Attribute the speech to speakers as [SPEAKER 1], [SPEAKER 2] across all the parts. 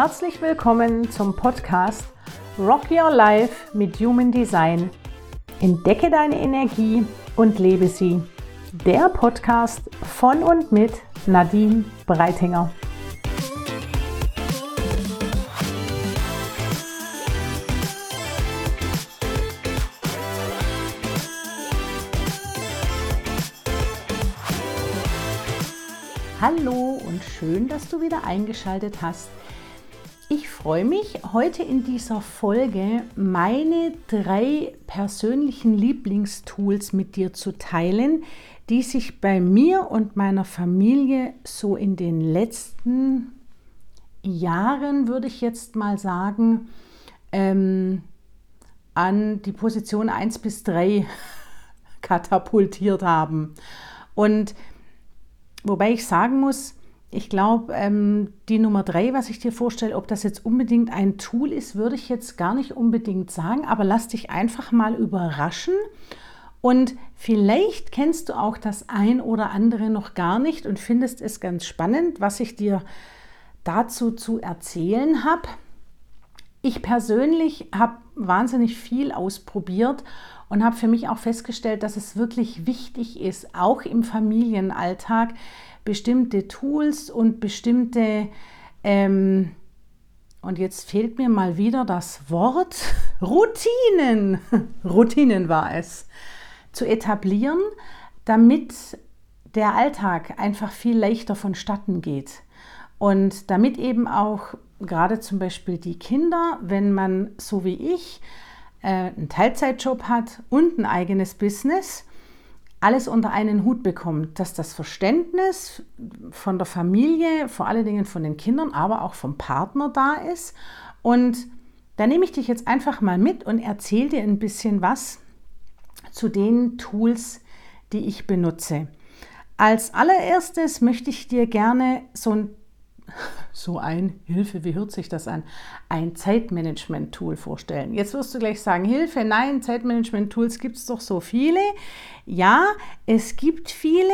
[SPEAKER 1] herzlich willkommen zum Podcast Rock Your Life mit Human Design. Entdecke deine Energie und lebe sie. Der Podcast von und mit Nadine Breitinger. Hallo und schön, dass du wieder eingeschaltet hast. Ich freue mich, heute in dieser Folge meine drei persönlichen Lieblingstools mit dir zu teilen, die sich bei mir und meiner Familie so in den letzten Jahren, würde ich jetzt mal sagen, ähm, an die Position 1 bis 3 katapultiert haben. Und Wobei ich sagen muss, ich glaube, ähm, die Nummer drei, was ich dir vorstelle, ob das jetzt unbedingt ein Tool ist, würde ich jetzt gar nicht unbedingt sagen, aber lass dich einfach mal überraschen. Und vielleicht kennst du auch das ein oder andere noch gar nicht und findest es ganz spannend, was ich dir dazu zu erzählen habe. Ich persönlich habe wahnsinnig viel ausprobiert und habe für mich auch festgestellt, dass es wirklich wichtig ist, auch im Familienalltag bestimmte Tools und bestimmte, ähm, und jetzt fehlt mir mal wieder das Wort, Routinen, Routinen war es, zu etablieren, damit der Alltag einfach viel leichter vonstatten geht. Und damit eben auch gerade zum Beispiel die Kinder, wenn man so wie ich äh, einen Teilzeitjob hat und ein eigenes Business, alles unter einen Hut bekommt, dass das Verständnis von der Familie, vor allen Dingen von den Kindern, aber auch vom Partner da ist. Und da nehme ich dich jetzt einfach mal mit und erzähle dir ein bisschen was zu den Tools, die ich benutze. Als allererstes möchte ich dir gerne so ein so ein, Hilfe, wie hört sich das an, ein Zeitmanagement-Tool vorstellen. Jetzt wirst du gleich sagen, Hilfe, nein, Zeitmanagement-Tools gibt es doch so viele. Ja, es gibt viele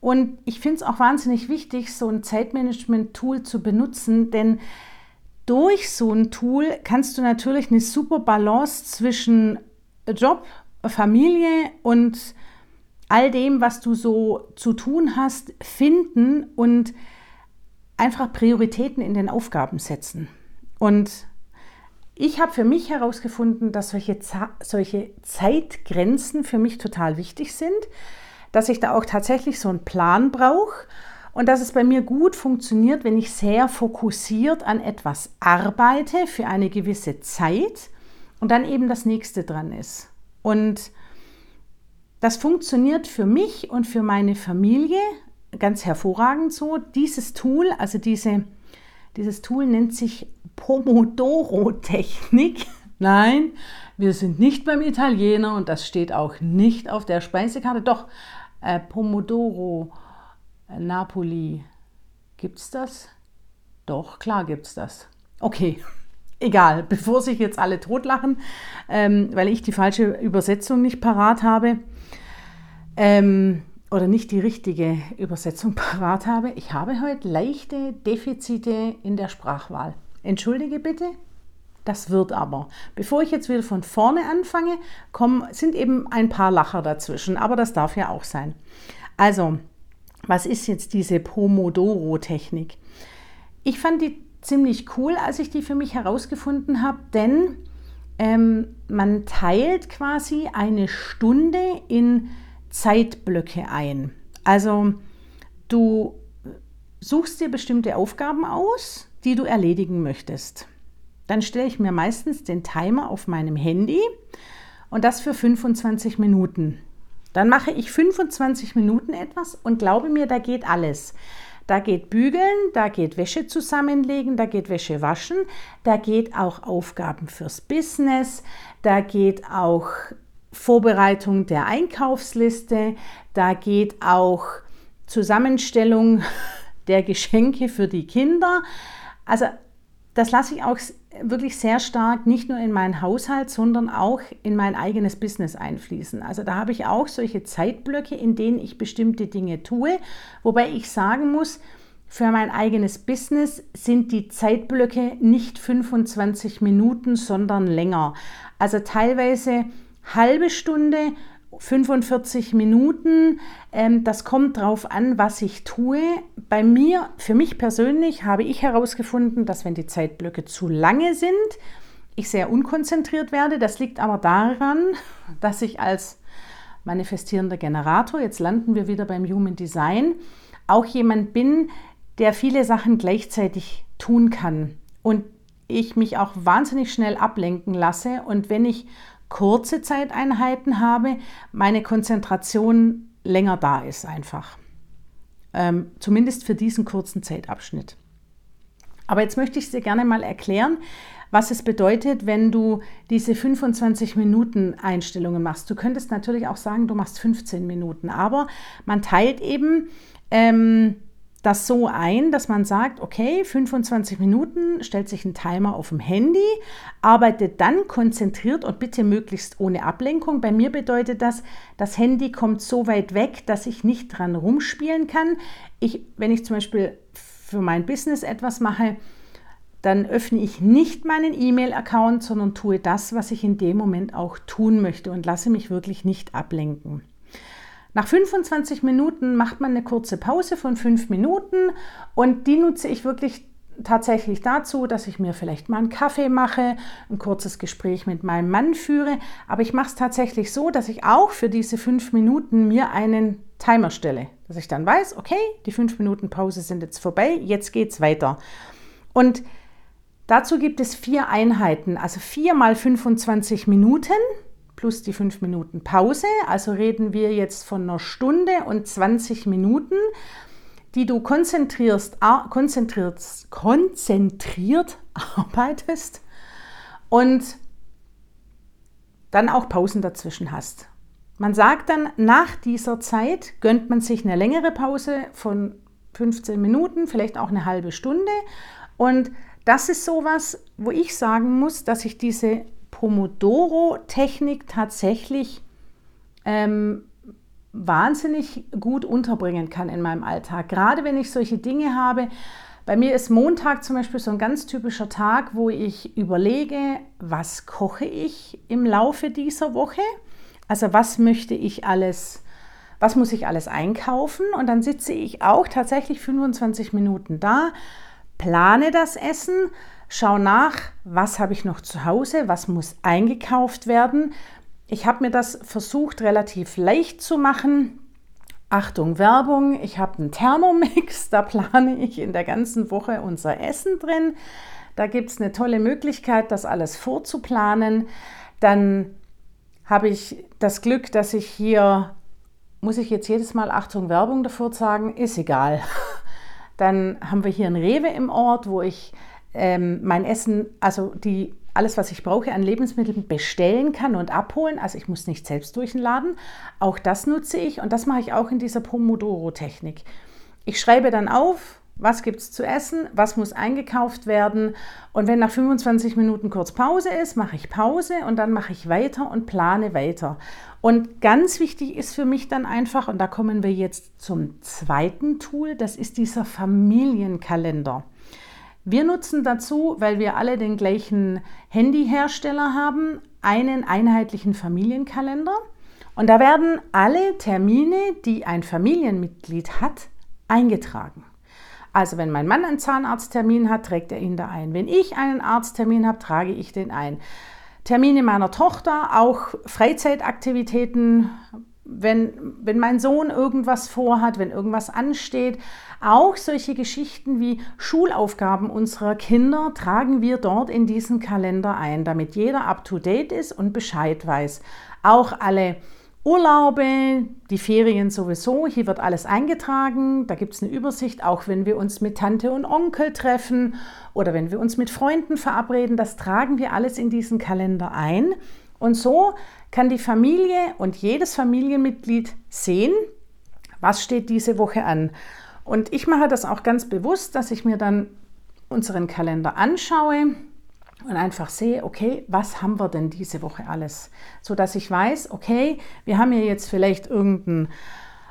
[SPEAKER 1] und ich finde es auch wahnsinnig wichtig, so ein Zeitmanagement-Tool zu benutzen, denn durch so ein Tool kannst du natürlich eine super Balance zwischen Job, Familie und all dem, was du so zu tun hast, finden und einfach Prioritäten in den Aufgaben setzen. Und ich habe für mich herausgefunden, dass solche, solche Zeitgrenzen für mich total wichtig sind, dass ich da auch tatsächlich so einen Plan brauche und dass es bei mir gut funktioniert, wenn ich sehr fokussiert an etwas arbeite für eine gewisse Zeit und dann eben das nächste dran ist. Und das funktioniert für mich und für meine Familie ganz hervorragend so. Dieses Tool, also diese, dieses Tool nennt sich Pomodoro-Technik. Nein, wir sind nicht beim Italiener und das steht auch nicht auf der Speisekarte. Doch, äh, Pomodoro, äh, Napoli, gibt es das? Doch, klar gibt es das. Okay, egal, bevor sich jetzt alle totlachen, ähm, weil ich die falsche Übersetzung nicht parat habe. Ähm, oder nicht die richtige Übersetzung parat habe. Ich habe heute leichte Defizite in der Sprachwahl. Entschuldige bitte, das wird aber. Bevor ich jetzt wieder von vorne anfange, kommen, sind eben ein paar Lacher dazwischen, aber das darf ja auch sein. Also, was ist jetzt diese Pomodoro-Technik? Ich fand die ziemlich cool, als ich die für mich herausgefunden habe, denn ähm, man teilt quasi eine Stunde in Zeitblöcke ein. Also du suchst dir bestimmte Aufgaben aus, die du erledigen möchtest. Dann stelle ich mir meistens den Timer auf meinem Handy und das für 25 Minuten. Dann mache ich 25 Minuten etwas und glaube mir, da geht alles. Da geht bügeln, da geht Wäsche zusammenlegen, da geht Wäsche waschen, da geht auch Aufgaben fürs Business, da geht auch Vorbereitung der Einkaufsliste, da geht auch Zusammenstellung der Geschenke für die Kinder. Also das lasse ich auch wirklich sehr stark nicht nur in meinen Haushalt, sondern auch in mein eigenes Business einfließen. Also da habe ich auch solche Zeitblöcke, in denen ich bestimmte Dinge tue, wobei ich sagen muss, für mein eigenes Business sind die Zeitblöcke nicht 25 Minuten, sondern länger. Also teilweise halbe Stunde, 45 Minuten. Ähm, das kommt darauf an, was ich tue. Bei mir, für mich persönlich, habe ich herausgefunden, dass wenn die Zeitblöcke zu lange sind, ich sehr unkonzentriert werde. Das liegt aber daran, dass ich als manifestierender Generator, jetzt landen wir wieder beim Human Design, auch jemand bin, der viele Sachen gleichzeitig tun kann und ich mich auch wahnsinnig schnell ablenken lasse und wenn ich kurze Zeiteinheiten habe, meine Konzentration länger da ist einfach. Ähm, zumindest für diesen kurzen Zeitabschnitt. Aber jetzt möchte ich dir gerne mal erklären, was es bedeutet, wenn du diese 25 Minuten Einstellungen machst. Du könntest natürlich auch sagen, du machst 15 Minuten, aber man teilt eben ähm, das so ein, dass man sagt, okay, 25 Minuten, stellt sich ein Timer auf dem Handy, arbeitet dann konzentriert und bitte möglichst ohne Ablenkung. Bei mir bedeutet das, das Handy kommt so weit weg, dass ich nicht dran rumspielen kann. Ich, wenn ich zum Beispiel für mein Business etwas mache, dann öffne ich nicht meinen E-Mail-Account, sondern tue das, was ich in dem Moment auch tun möchte und lasse mich wirklich nicht ablenken. Nach 25 Minuten macht man eine kurze Pause von fünf Minuten und die nutze ich wirklich tatsächlich dazu, dass ich mir vielleicht mal einen Kaffee mache, ein kurzes Gespräch mit meinem Mann führe. Aber ich mache es tatsächlich so, dass ich auch für diese fünf Minuten mir einen Timer stelle. Dass ich dann weiß, okay, die fünf Minuten Pause sind jetzt vorbei, jetzt geht es weiter. Und dazu gibt es vier Einheiten, also vier mal 25 Minuten plus die fünf Minuten Pause. Also reden wir jetzt von einer Stunde und 20 Minuten, die du konzentrierst, konzentriert, konzentriert arbeitest und dann auch Pausen dazwischen hast. Man sagt dann, nach dieser Zeit gönnt man sich eine längere Pause von 15 Minuten, vielleicht auch eine halbe Stunde. Und das ist sowas, wo ich sagen muss, dass ich diese Pomodoro-Technik tatsächlich ähm, wahnsinnig gut unterbringen kann in meinem Alltag. Gerade wenn ich solche Dinge habe. Bei mir ist Montag zum Beispiel so ein ganz typischer Tag, wo ich überlege, was koche ich im Laufe dieser Woche? Also was möchte ich alles, was muss ich alles einkaufen? Und dann sitze ich auch tatsächlich 25 Minuten da, plane das Essen, schau nach, was habe ich noch zu Hause, was muss eingekauft werden. Ich habe mir das versucht relativ leicht zu machen. Achtung, Werbung, ich habe einen Thermomix, da plane ich in der ganzen Woche unser Essen drin. Da gibt es eine tolle Möglichkeit, das alles vorzuplanen. Dann habe ich das Glück, dass ich hier, muss ich jetzt jedes Mal Achtung, Werbung davor sagen, ist egal. Dann haben wir hier ein Rewe im Ort, wo ich ähm, mein Essen, also die, alles, was ich brauche an Lebensmitteln bestellen kann und abholen. Also ich muss nicht selbst durch den Laden. Auch das nutze ich und das mache ich auch in dieser Pomodoro-Technik. Ich schreibe dann auf, was gibt es zu essen, was muss eingekauft werden. Und wenn nach 25 Minuten kurz Pause ist, mache ich Pause und dann mache ich weiter und plane weiter. Und ganz wichtig ist für mich dann einfach, und da kommen wir jetzt zum zweiten Tool, das ist dieser Familienkalender. Wir nutzen dazu, weil wir alle den gleichen Handyhersteller haben, einen einheitlichen Familienkalender. Und da werden alle Termine, die ein Familienmitglied hat, eingetragen. Also wenn mein Mann einen Zahnarzttermin hat, trägt er ihn da ein. Wenn ich einen Arzttermin habe, trage ich den ein. Termine meiner Tochter, auch Freizeitaktivitäten, wenn, wenn mein Sohn irgendwas vorhat, wenn irgendwas ansteht. Auch solche Geschichten wie Schulaufgaben unserer Kinder tragen wir dort in diesen Kalender ein, damit jeder up-to-date ist und Bescheid weiß. Auch alle Urlaube, die Ferien sowieso, hier wird alles eingetragen, da gibt es eine Übersicht, auch wenn wir uns mit Tante und Onkel treffen oder wenn wir uns mit Freunden verabreden, das tragen wir alles in diesen Kalender ein. Und so kann die Familie und jedes Familienmitglied sehen, was steht diese Woche an. Und ich mache das auch ganz bewusst, dass ich mir dann unseren Kalender anschaue und einfach sehe, okay, was haben wir denn diese Woche alles? So dass ich weiß, okay, wir haben ja jetzt vielleicht irgendeinen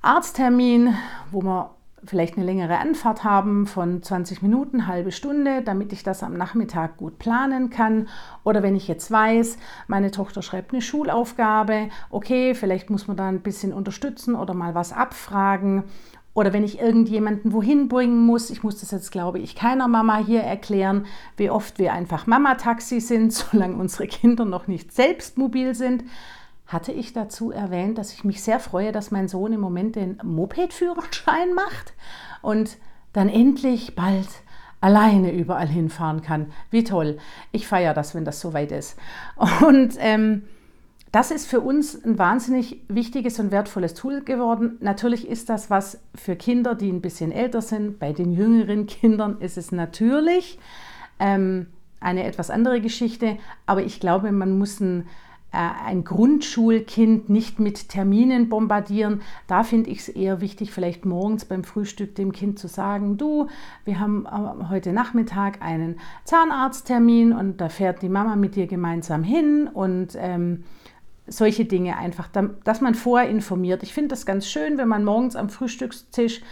[SPEAKER 1] Arzttermin, wo wir vielleicht eine längere Anfahrt haben von 20 Minuten, halbe Stunde, damit ich das am Nachmittag gut planen kann. Oder wenn ich jetzt weiß, meine Tochter schreibt eine Schulaufgabe, okay, vielleicht muss man da ein bisschen unterstützen oder mal was abfragen. Oder wenn ich irgendjemanden wohin bringen muss, ich muss das jetzt, glaube ich, keiner Mama hier erklären, wie oft wir einfach Mama-Taxi sind, solange unsere Kinder noch nicht selbst mobil sind hatte ich dazu erwähnt, dass ich mich sehr freue, dass mein Sohn im Moment den Moped-Führerschein macht und dann endlich bald alleine überall hinfahren kann. Wie toll. Ich feiere das, wenn das soweit ist. Und ähm, das ist für uns ein wahnsinnig wichtiges und wertvolles Tool geworden. Natürlich ist das was für Kinder, die ein bisschen älter sind. Bei den jüngeren Kindern ist es natürlich ähm, eine etwas andere Geschichte. Aber ich glaube, man muss ein ein Grundschulkind nicht mit Terminen bombardieren. Da finde ich es eher wichtig, vielleicht morgens beim Frühstück dem Kind zu sagen, du, wir haben äh, heute Nachmittag einen Zahnarzttermin und da fährt die Mama mit dir gemeinsam hin und ähm, solche Dinge einfach, dass man vorher informiert. Ich finde das ganz schön, wenn man morgens am Frühstückstisch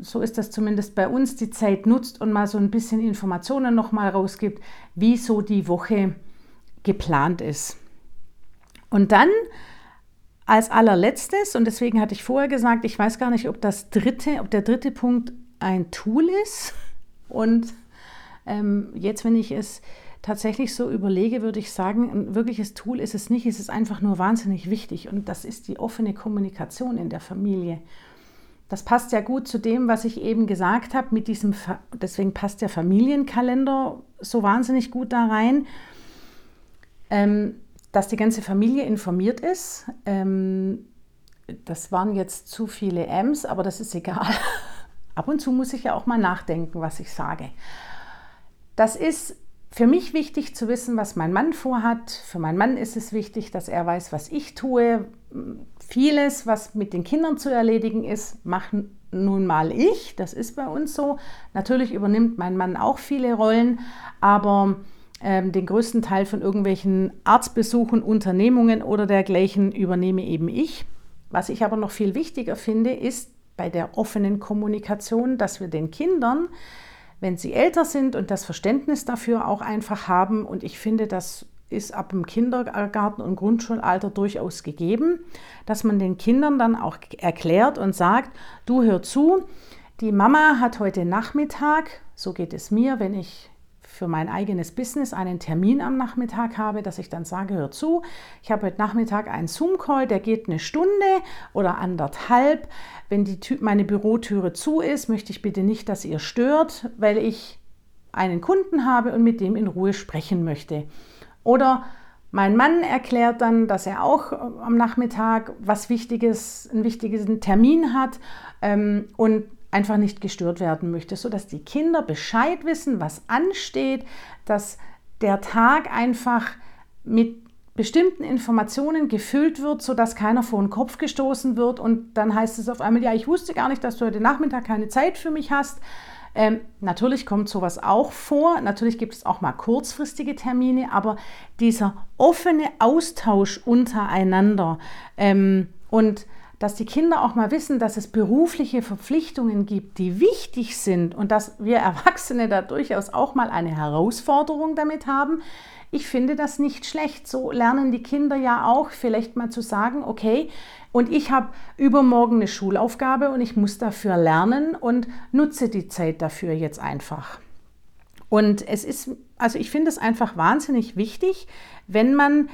[SPEAKER 1] so ist das zumindest bei uns, die Zeit nutzt und mal so ein bisschen Informationen nochmal rausgibt, wie so die Woche geplant ist. Und dann als allerletztes, und deswegen hatte ich vorher gesagt, ich weiß gar nicht, ob das dritte, ob der dritte Punkt ein Tool ist. Und ähm, jetzt, wenn ich es tatsächlich so überlege, würde ich sagen, ein wirkliches Tool ist es nicht, es ist einfach nur wahnsinnig wichtig. Und das ist die offene Kommunikation in der Familie. Das passt ja gut zu dem, was ich eben gesagt habe, mit diesem, deswegen passt der Familienkalender so wahnsinnig gut da rein. Ähm, dass die ganze Familie informiert ist. Ähm, das waren jetzt zu viele M's, aber das ist egal. Ab und zu muss ich ja auch mal nachdenken, was ich sage. Das ist für mich wichtig zu wissen, was mein Mann vorhat. Für meinen Mann ist es wichtig, dass er weiß, was ich tue. Vieles, was mit den Kindern zu erledigen ist, machen nun mal ich. Das ist bei uns so. Natürlich übernimmt mein Mann auch viele Rollen, aber ähm, den größten Teil von irgendwelchen Arztbesuchen, Unternehmungen oder dergleichen übernehme eben ich. Was ich aber noch viel wichtiger finde, ist bei der offenen Kommunikation, dass wir den Kindern, wenn sie älter sind und das Verständnis dafür auch einfach haben, und ich finde, das ist ab dem Kindergarten und Grundschulalter durchaus gegeben, dass man den Kindern dann auch erklärt und sagt, du hör zu, die Mama hat heute Nachmittag, so geht es mir, wenn ich für mein eigenes Business einen Termin am Nachmittag habe, dass ich dann sage, hör zu, ich habe heute Nachmittag einen Zoom-Call, der geht eine Stunde oder anderthalb. Wenn die meine Bürotüre zu ist, möchte ich bitte nicht, dass ihr stört, weil ich einen Kunden habe und mit dem in Ruhe sprechen möchte. Oder mein Mann erklärt dann, dass er auch am Nachmittag was Wichtiges, einen wichtigen Termin hat ähm, und einfach nicht gestört werden möchte, sodass die Kinder Bescheid wissen, was ansteht, dass der Tag einfach mit bestimmten Informationen gefüllt wird, sodass keiner vor den Kopf gestoßen wird und dann heißt es auf einmal, ja, ich wusste gar nicht, dass du heute Nachmittag keine Zeit für mich hast. Ähm, natürlich kommt sowas auch vor, natürlich gibt es auch mal kurzfristige Termine, aber dieser offene Austausch untereinander ähm, und dass die Kinder auch mal wissen, dass es berufliche Verpflichtungen gibt, die wichtig sind und dass wir Erwachsene da durchaus auch mal eine Herausforderung damit haben. Ich finde das nicht schlecht. So lernen die Kinder ja auch vielleicht mal zu sagen, okay, und ich habe übermorgen eine Schulaufgabe und ich muss dafür lernen und nutze die Zeit dafür jetzt einfach. Und es ist, also ich finde es einfach wahnsinnig wichtig, wenn man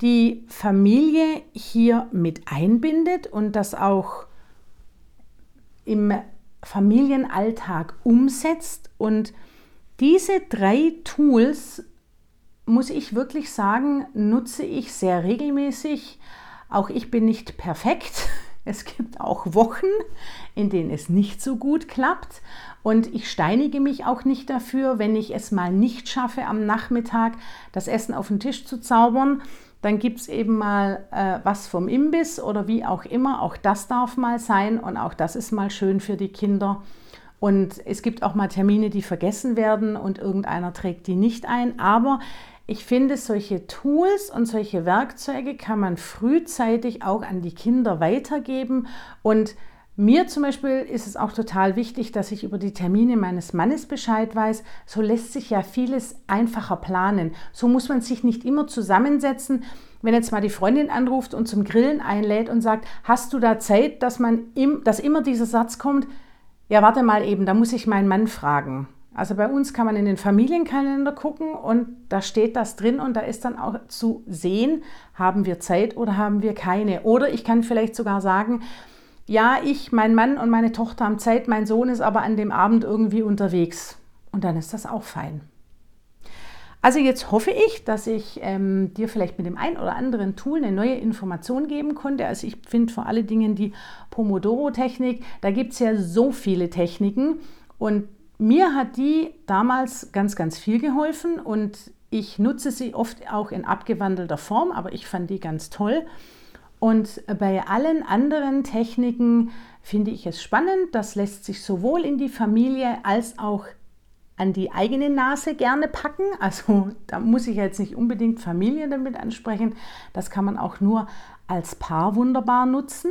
[SPEAKER 1] die Familie hier mit einbindet und das auch im Familienalltag umsetzt. Und diese drei Tools, muss ich wirklich sagen, nutze ich sehr regelmäßig. Auch ich bin nicht perfekt. Es gibt auch Wochen, in denen es nicht so gut klappt. Und ich steinige mich auch nicht dafür, wenn ich es mal nicht schaffe, am Nachmittag das Essen auf den Tisch zu zaubern dann gibt es eben mal äh, was vom Imbiss oder wie auch immer. Auch das darf mal sein und auch das ist mal schön für die Kinder. Und es gibt auch mal Termine, die vergessen werden und irgendeiner trägt die nicht ein. Aber ich finde, solche Tools und solche Werkzeuge kann man frühzeitig auch an die Kinder weitergeben und Mir zum Beispiel ist es auch total wichtig, dass ich über die Termine meines Mannes Bescheid weiß. So lässt sich ja vieles einfacher planen. So muss man sich nicht immer zusammensetzen. Wenn jetzt mal die Freundin anruft und zum Grillen einlädt und sagt, hast du da Zeit, dass, man im, dass immer dieser Satz kommt, ja, warte mal eben, da muss ich meinen Mann fragen. Also bei uns kann man in den Familienkalender gucken und da steht das drin und da ist dann auch zu sehen, haben wir Zeit oder haben wir keine. Oder ich kann vielleicht sogar sagen, ja, ich, mein Mann und meine Tochter haben Zeit, mein Sohn ist aber an dem Abend irgendwie unterwegs. Und dann ist das auch fein. Also jetzt hoffe ich, dass ich ähm, dir vielleicht mit dem ein oder anderen Tool eine neue Information geben konnte. Also ich finde vor allen Dingen die Pomodoro-Technik, da gibt es ja so viele Techniken und mir hat die damals ganz, ganz viel geholfen und ich nutze sie oft auch in abgewandelter Form, aber ich fand die ganz toll. Und bei allen anderen Techniken finde ich es spannend. Das lässt sich sowohl in die Familie als auch an die eigene Nase gerne packen. Also da muss ich jetzt nicht unbedingt Familie damit ansprechen. Das kann man auch nur als Paar wunderbar nutzen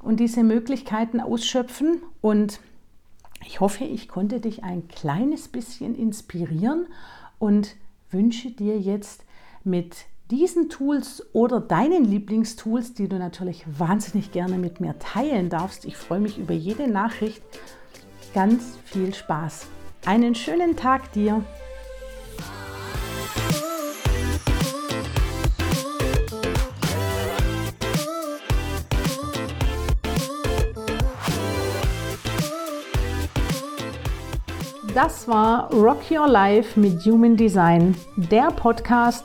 [SPEAKER 1] und diese Möglichkeiten ausschöpfen. Und ich hoffe, ich konnte dich ein kleines bisschen inspirieren und wünsche dir jetzt mit diesen Tools oder deinen Lieblingstools, die du natürlich wahnsinnig gerne mit mir teilen darfst. Ich freue mich über jede Nachricht. Ganz viel Spaß. Einen schönen Tag dir. Das war Rock Your Life mit Human Design, der Podcast